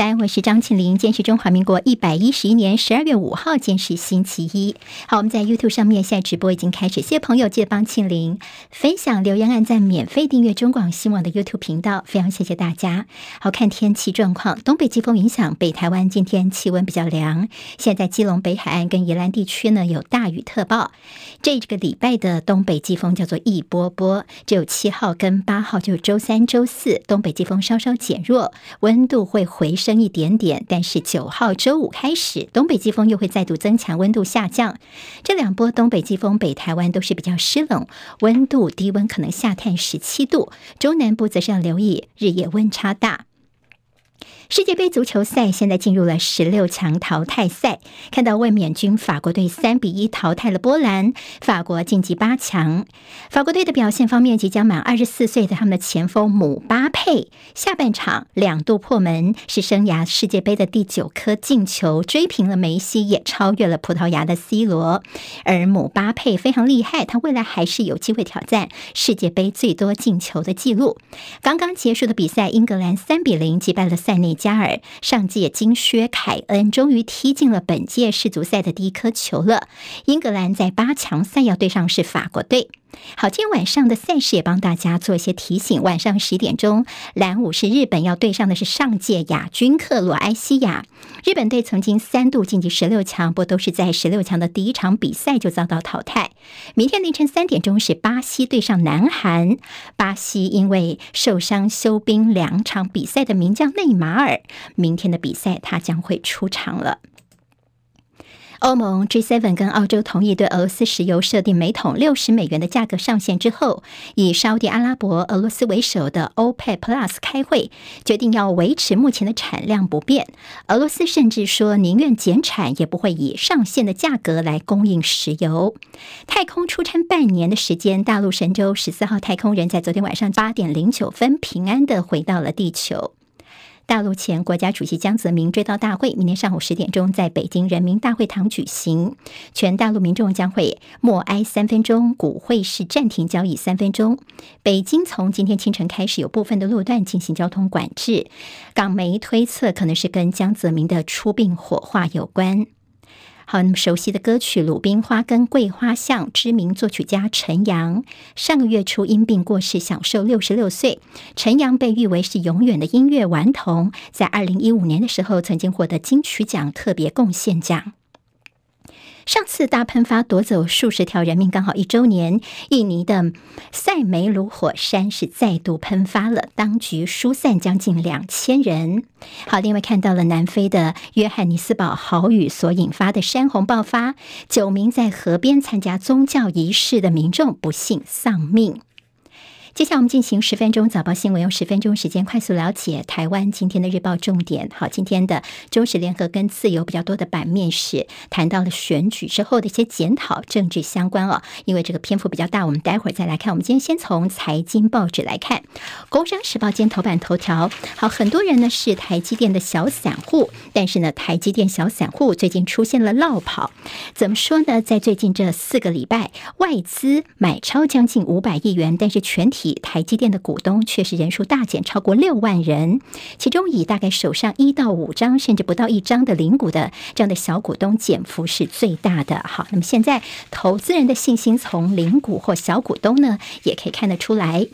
三，我是张庆玲。今天是中华民国一百一十一年十二月五号，今天是星期一。好，我们在 YouTube 上面现在直播已经开始，谢谢朋友记得帮庆玲分享、留言、按赞、免费订阅中广新闻网的 YouTube 频道，非常谢谢大家。好，看天气状况，东北季风影响北台湾，今天气温比较凉。现在基隆北海岸跟宜兰地区呢有大雨特报。这个礼拜的东北季风叫做一波波，只有七号跟八号，就是周三、周四，东北季风稍稍减弱，温度会回升。升一点点，但是九号周五开始，东北季风又会再度增强，温度下降。这两波东北季风，北台湾都是比较湿冷，温度低温可能下探十七度，中南部则是要留意日夜温差大。世界杯足球赛现在进入了十六强淘汰赛，看到卫冕军法国队三比一淘汰了波兰，法国晋级八强。法国队的表现方面，即将满二十四岁的他们的前锋姆巴佩，下半场两度破门，是生涯世界杯的第九颗进球，追平了梅西，也超越了葡萄牙的 C 罗。而姆巴佩非常厉害，他未来还是有机会挑战世界杯最多进球的纪录。刚刚结束的比赛，英格兰三比零击败了塞内加尔，上届金靴凯恩终于踢进了本届世足赛的第一颗球了。英格兰在八强赛要对上是法国队。好，今天晚上的赛事也帮大家做一些提醒。晚上十点钟，蓝武士日本要对上的是上届亚军克罗埃西亚。日本队曾经三度晋级十六强，不都是在十六强的第一场比赛就遭到淘汰。明天凌晨三点钟是巴西对上南韩。巴西因为受伤休兵两场比赛的名将内马尔，明天的比赛他将会出场了。欧盟 G7 跟澳洲同意对俄罗斯石油设定每桶六十美元的价格上限之后，以沙乌地阿拉伯、俄罗斯为首的 OPEC Plus 开会，决定要维持目前的产量不变。俄罗斯甚至说宁愿减产，也不会以上限的价格来供应石油。太空出差半年的时间，大陆神舟十四号太空人在昨天晚上八点零九分平安的回到了地球。大陆前国家主席江泽民追悼大会明天上午十点钟在北京人民大会堂举行，全大陆民众将会默哀三分钟，股会是暂停交易三分钟。北京从今天清晨开始有部分的路段进行交通管制，港媒推测可能是跟江泽民的出殡火化有关。好，那么熟悉的歌曲《鲁冰花》跟《桂花巷》，知名作曲家陈扬上个月初因病过世，享受六十六岁。陈扬被誉为是永远的音乐顽童，在二零一五年的时候，曾经获得金曲奖特别贡献奖。上次大喷发夺走数十条人命，刚好一周年。印尼的塞梅鲁火山是再度喷发了，当局疏散将近两千人。好，另外看到了南非的约翰尼斯堡豪雨所引发的山洪爆发，九名在河边参加宗教仪式的民众不幸丧命。接下来我们进行十分钟早报新闻，用十分钟时间快速了解台湾今天的日报重点。好，今天的中时联合跟自由比较多的版面是谈到了选举之后的一些检讨政治相关哦。因为这个篇幅比较大，我们待会儿再来看。我们今天先从财经报纸来看，《工商时报》今天头版头条。好，很多人呢是台积电的小散户，但是呢，台积电小散户最近出现了落跑。怎么说呢？在最近这四个礼拜，外资买超将近五百亿元，但是全体。台积电的股东确实人数大减，超过六万人，其中以大概手上一到五张，甚至不到一张的零股的这样的小股东减幅是最大的。好，那么现在投资人的信心从零股或小股东呢，也可以看得出来。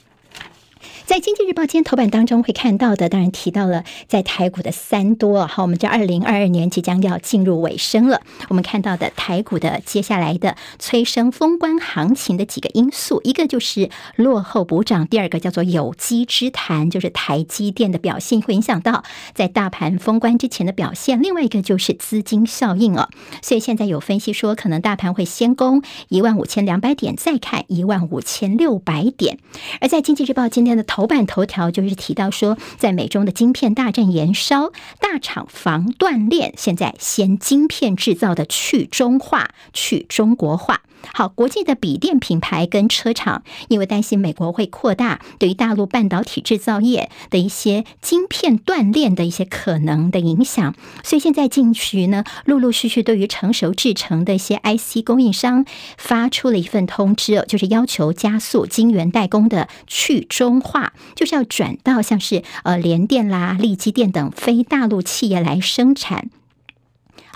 在《经济日报》今天头版当中会看到的，当然提到了在台股的三多。好，我们这二零二二年即将要进入尾声了。我们看到的台股的接下来的催生封关行情的几个因素，一个就是落后补涨，第二个叫做有机之谈，就是台积电的表现会影响到在大盘封关之前的表现。另外一个就是资金效应哦。所以现在有分析说，可能大盘会先攻一万五千两百点，再看一万五千六百点。而在《经济日报》今天的头头版头条就是提到说，在美中的晶片大战延烧，大厂防断链，现在先晶片制造的去中化、去中国化。好，国际的笔电品牌跟车厂，因为担心美国会扩大对于大陆半导体制造业的一些晶片断链的一些可能的影响，所以现在近期呢，陆陆续续对于成熟制成的一些 IC 供应商发出了一份通知，就是要求加速晶圆代工的去中化。就是要转到像是呃联电啦、力积电等非大陆企业来生产。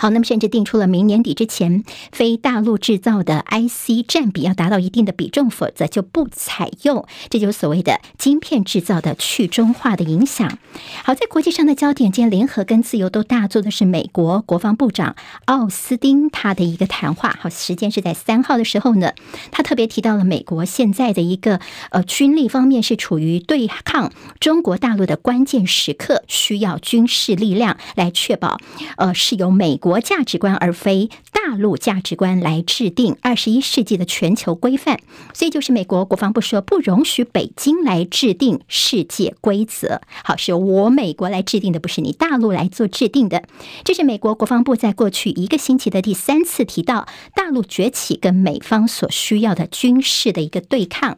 好，那么甚至定出了明年底之前，非大陆制造的 IC 占比要达到一定的比重，否则就不采用。这就是所谓的晶片制造的去中化的影响。好，在国际上的焦点，今天联合跟自由都大做的是美国国防部长奥斯汀他的一个谈话。好，时间是在三号的时候呢，他特别提到了美国现在的一个呃军力方面是处于对抗中国大陆的关键时刻，需要军事力量来确保呃是由美国。国价值观，而非大陆价值观来制定二十一世纪的全球规范，所以就是美国国防部说不容许北京来制定世界规则。好，是由我美国来制定的，不是你大陆来做制定的。这是美国国防部在过去一个星期的第三次提到大陆崛起跟美方所需要的军事的一个对抗。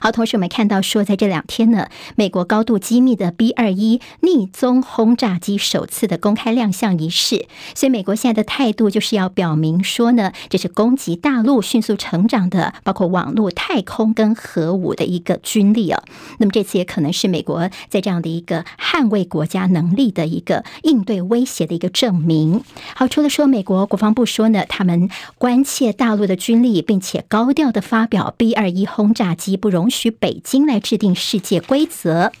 好，同时我们看到说，在这两天呢，美国高度机密的 B 二一逆踪轰炸机首次的公开亮相仪式，所以美国现在的态度就是要表明说呢，这是攻击大陆迅速成长的，包括网络、太空跟核武的一个军力哦。那么这次也可能是美国在这样的一个捍卫国家能力的一个应对威胁的一个证明。好，除了说美国国防部说呢，他们关切大陆的军力，并且高调的发表 B 二一轰炸机不容。容许北京来制定世界规则。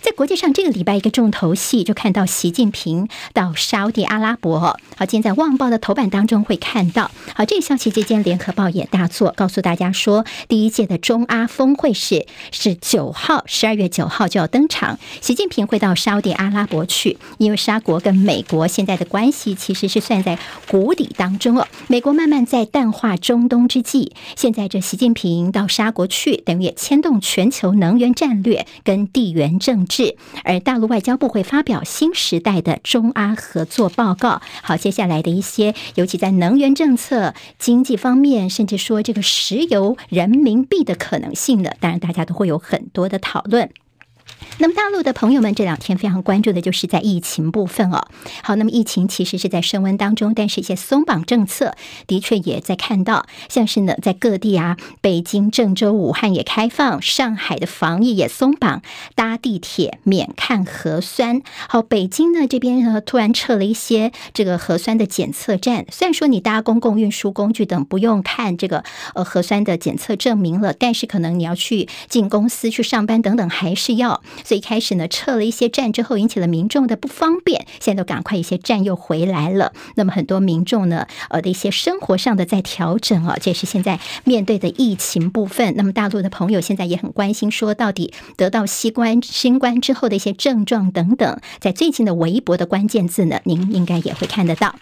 在国际上，这个礼拜一个重头戏就看到习近平到沙地阿拉伯。好，今天在《旺报》的头版当中会看到。好，这个消息，这间《联合报》也大作，告诉大家说，第一届的中阿峰会是是九号，十二月九号就要登场。习近平会到沙地阿拉伯去，因为沙国跟美国现在的关系其实是算在谷底当中哦。美国慢慢在淡化中东之际，现在这习近平到沙国去，等于也牵动全球能源战略跟地缘政治，而大陆外交部会发表新时代的中阿合作报告。好，接下来的一些，尤其在能源政策、经济方面，甚至说这个石油人民币的可能性呢，当然大家都会有很多的讨论。那么大陆的朋友们这两天非常关注的就是在疫情部分哦。好，那么疫情其实是在升温当中，但是一些松绑政策的确也在看到，像是呢在各地啊，北京、郑州、武汉也开放，上海的防疫也松绑，搭地铁免看核酸。好，北京呢这边呢突然撤了一些这个核酸的检测站，虽然说你搭公共运输工具等不用看这个呃核酸的检测证明了，但是可能你要去进公司去上班等等还是要。所以一开始呢，撤了一些站之后，引起了民众的不方便。现在都赶快一些站又回来了。那么很多民众呢，呃的一些生活上的在调整啊，这是现在面对的疫情部分。那么大陆的朋友现在也很关心，说到底得到新冠新冠之后的一些症状等等，在最近的微博的关键字呢，您应该也会看得到。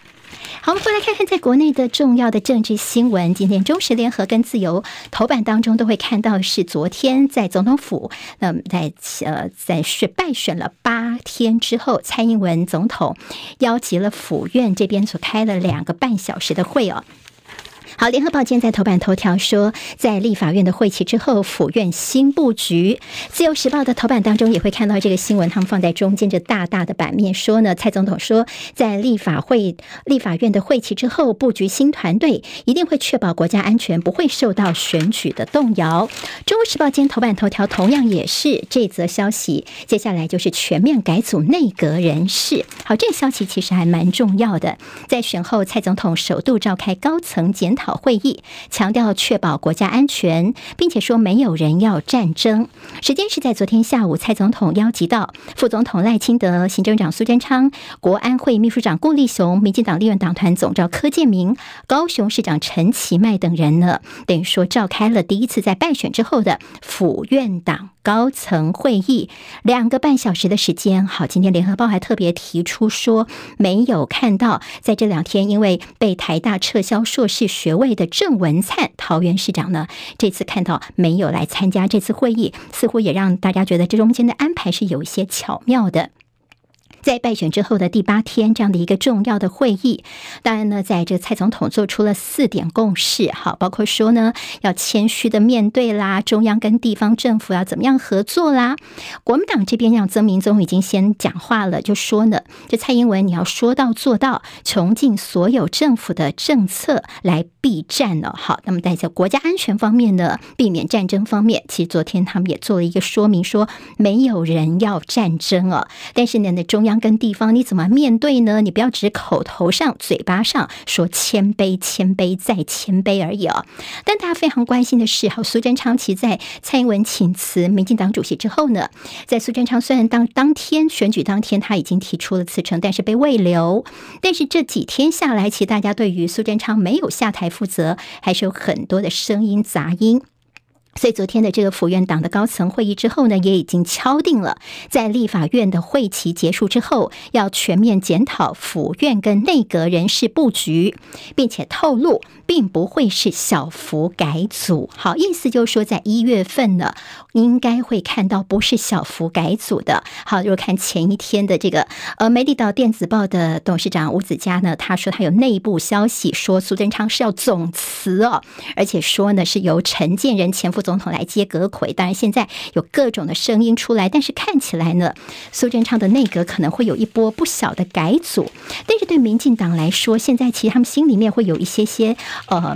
好，我们回来看看在国内的重要的政治新闻。今天《中时联合》跟《自由》头版当中都会看到，是昨天在总统府，那么在呃在选败选了八天之后，蔡英文总统邀集了府院这边所开了两个半小时的会哦。好，联合报今天在头版头条说，在立法院的会期之后，府院新布局。自由时报的头版当中也会看到这个新闻，他们放在中间这大大的版面说呢，蔡总统说，在立法会立法院的会期之后，布局新团队，一定会确保国家安全不会受到选举的动摇。中国时报今天头版头条同样也是这则消息，接下来就是全面改组内阁人事。好，这个消息其实还蛮重要的，在选后，蔡总统首度召开高层检讨。讨会议强调确保国家安全，并且说没有人要战争。时间是在昨天下午，蔡总统邀集到副总统赖清德、行政长苏贞昌、国安会秘书长顾立雄、民进党立院党团总召柯建铭、高雄市长陈其迈等人呢，等于说召开了第一次在败选之后的府院党高层会议，两个半小时的时间。好，今天联合报还特别提出说，没有看到在这两天因为被台大撤销硕士学。位的郑文灿桃园市长呢，这次看到没有来参加这次会议，似乎也让大家觉得这中间的安排是有一些巧妙的。在败选之后的第八天，这样的一个重要的会议，当然呢，在这个蔡总统做出了四点共识，好，包括说呢，要谦虚的面对啦，中央跟地方政府要怎么样合作啦。国民党这边让曾明宗已经先讲话了，就说呢，这蔡英文你要说到做到，穷尽所有政府的政策来避战了。好，那么在这国家安全方面呢，避免战争方面，其实昨天他们也做了一个说明，说没有人要战争哦，但是呢，那中央。跟地方你怎么面对呢？你不要只口头上、嘴巴上说谦卑、谦卑再谦卑而已哦。但大家非常关心的是，好，苏贞昌其在蔡英文请辞民进党主席之后呢，在苏贞昌虽然当当天选举当天他已经提出了辞呈，但是被慰留。但是这几天下来，其实大家对于苏贞昌没有下台负责，还是有很多的声音杂音。所以昨天的这个府院党的高层会议之后呢，也已经敲定了，在立法院的会期结束之后，要全面检讨府院跟内阁人事布局，并且透露，并不会是小幅改组。好，意思就是说，在一月份呢，应该会看到不是小幅改组的。好，如果看前一天的这个呃，美丽岛电子报的董事长吴子嘉呢，他说他有内部消息说苏贞昌是要总辞哦，而且说呢是由陈建仁前副。总统来接阁魁，当然现在有各种的声音出来，但是看起来呢，苏贞昌的内阁可能会有一波不小的改组，但是对民进党来说，现在其实他们心里面会有一些些呃。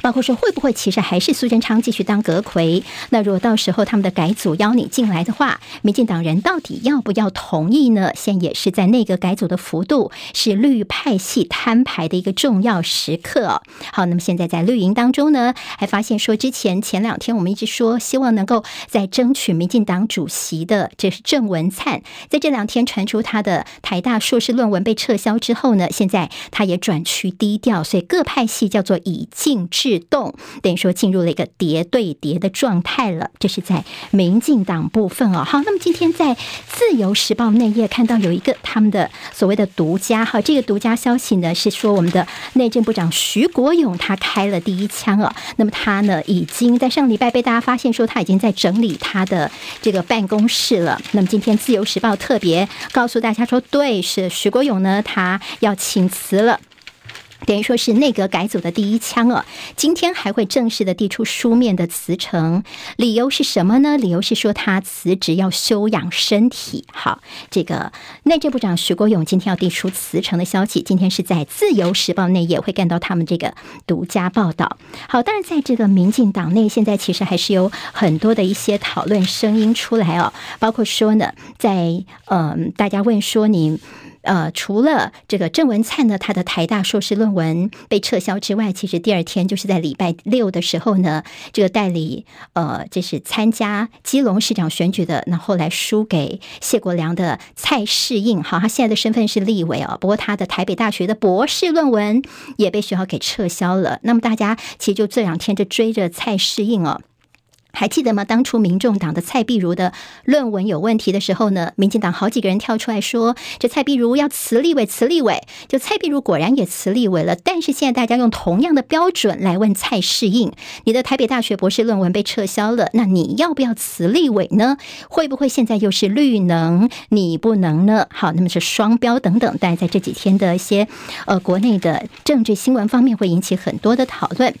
包括说会不会其实还是苏贞昌继续当阁揆？那如果到时候他们的改组邀你进来的话，民进党人到底要不要同意呢？现在也是在内阁改组的幅度是绿派系摊牌的一个重要时刻。好，那么现在在绿营当中呢，还发现说之前前两天我们一直说希望能够在争取民进党主席的，这是郑文灿，在这两天传出他的台大硕士论文被撤销之后呢，现在他也转趋低调，所以各派系叫做以静制。制动等于说进入了一个叠对叠的状态了，这是在民进党部分哦。好，那么今天在自由时报内页看到有一个他们的所谓的独家哈，这个独家消息呢是说我们的内政部长徐国勇他开了第一枪哦。那么他呢已经在上礼拜被大家发现说他已经在整理他的这个办公室了。那么今天自由时报特别告诉大家说，对，是徐国勇呢他要请辞了。等于说是内阁改组的第一枪哦，今天还会正式的递出书面的辞呈，理由是什么呢？理由是说他辞职要休养身体。好，这个内政部长徐国勇今天要递出辞呈的消息，今天是在自由时报内页会看到他们这个独家报道。好，当然在这个民进党内，现在其实还是有很多的一些讨论声音出来哦，包括说呢，在嗯、大家问说你。呃，除了这个郑文灿呢，他的台大硕士论文被撤销之外，其实第二天就是在礼拜六的时候呢，这个代理呃，这是参加基隆市长选举的，那后来输给谢国良的蔡适应，好，他现在的身份是立委哦，不过他的台北大学的博士论文也被学校给撤销了。那么大家其实就这两天就追着蔡适应哦。还记得吗？当初民众党的蔡壁如的论文有问题的时候呢，民进党好几个人跳出来说，这蔡壁如要辞立委，辞立委。就蔡壁如果然也辞立委了，但是现在大家用同样的标准来问蔡适应，你的台北大学博士论文被撤销了，那你要不要辞立委呢？会不会现在又是绿能，你不能呢？好，那么是双标等等，但在这几天的一些呃国内的政治新闻方面会引起很多的讨论。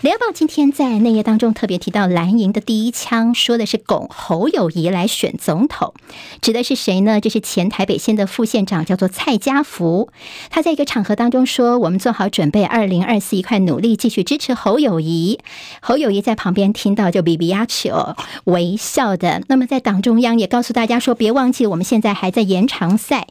联合报今天在内页当中特别提到蓝营的。第一枪说的是拱侯友谊来选总统，指的是谁呢？这是前台北县的副县长，叫做蔡家福。他在一个场合当中说：“我们做好准备，二零二四一块努力，继续支持侯友谊。”侯友谊在旁边听到就比比亚丘微笑的。那么在党中央也告诉大家说：“别忘记，我们现在还在延长赛。”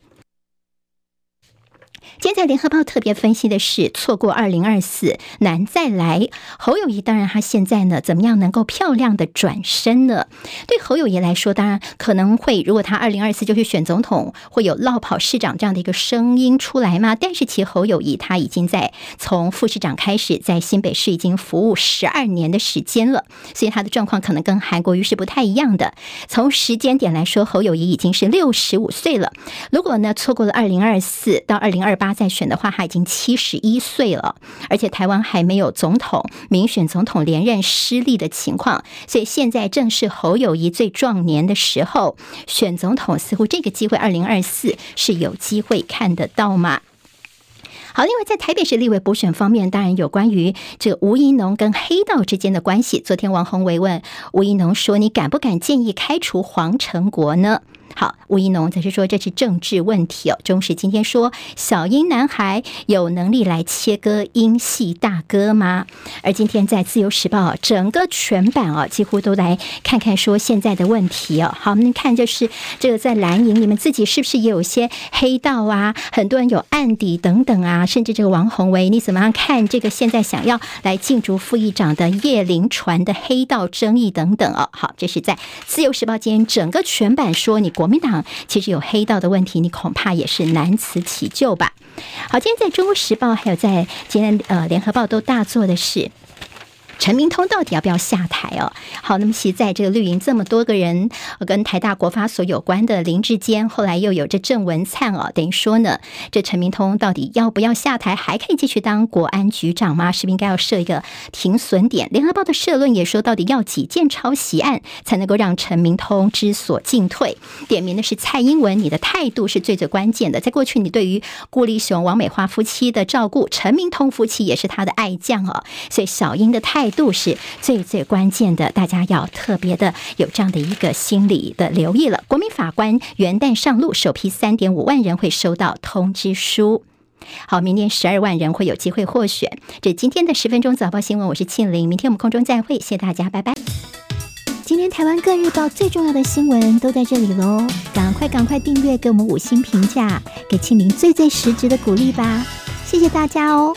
今天在联合报特别分析的是，错过二零二四难再来。侯友谊当然他现在呢，怎么样能够漂亮的转身呢？对侯友谊来说，当然可能会，如果他二零二四就去选总统，会有落跑市长这样的一个声音出来吗？但是其实侯友谊他已经在从副市长开始，在新北市已经服务十二年的时间了，所以他的状况可能跟韩国瑜是不太一样的。从时间点来说，侯友谊已经是六十五岁了。如果呢错过了二零二四到二零二八。再选的话，他已经七十一岁了，而且台湾还没有总统民选总统连任失利的情况，所以现在正是侯友谊最壮年的时候，选总统似乎这个机会，二零二四是有机会看得到吗？好，另外在台北市立委补选方面，当然有关于这个吴怡农跟黑道之间的关系。昨天王宏维问吴怡农说：“你敢不敢建议开除黄成国呢？”好，吴一农则是说，这是政治问题哦。中时今天说，小英男孩有能力来切割英系大哥吗？而今天在自由时报整个全版啊，几乎都来看看说现在的问题哦。好，我们看就是这个在蓝营，你们自己是不是也有些黑道啊？很多人有案底等等啊，甚至这个王鸿薇，你怎么样看这个现在想要来竞逐副议长的叶林传的黑道争议等等哦？好，这是在自由时报今天整个全版说你。国民党其实有黑道的问题，你恐怕也是难辞其咎吧。好，今天在《中国时报》还有在今天呃《联合报》都大做的是。陈明通到底要不要下台哦？好，那么其实在这个绿营这么多个人跟台大国发所有关的林志坚，后来又有这郑文灿哦，等于说呢，这陈明通到底要不要下台，还可以继续当国安局长吗？是不是应该要设一个停损点？联合报的社论也说，到底要几件抄袭案才能够让陈明通知所进退？点名的是蔡英文，你的态度是最最关键的。在过去，你对于顾立雄、王美花夫妻的照顾，陈明通夫妻也是他的爱将哦，所以小英的态。度是最最关键的，大家要特别的有这样的一个心理的留意了。国民法官元旦上路，首批三点五万人会收到通知书。好，明年十二万人会有机会获选。这今天的十分钟早报新闻，我是庆玲，明天我们空中再会，谢谢大家，拜拜。今天台湾各日报最重要的新闻都在这里喽，赶快赶快订阅，给我们五星评价，给庆玲最最实质的鼓励吧，谢谢大家哦。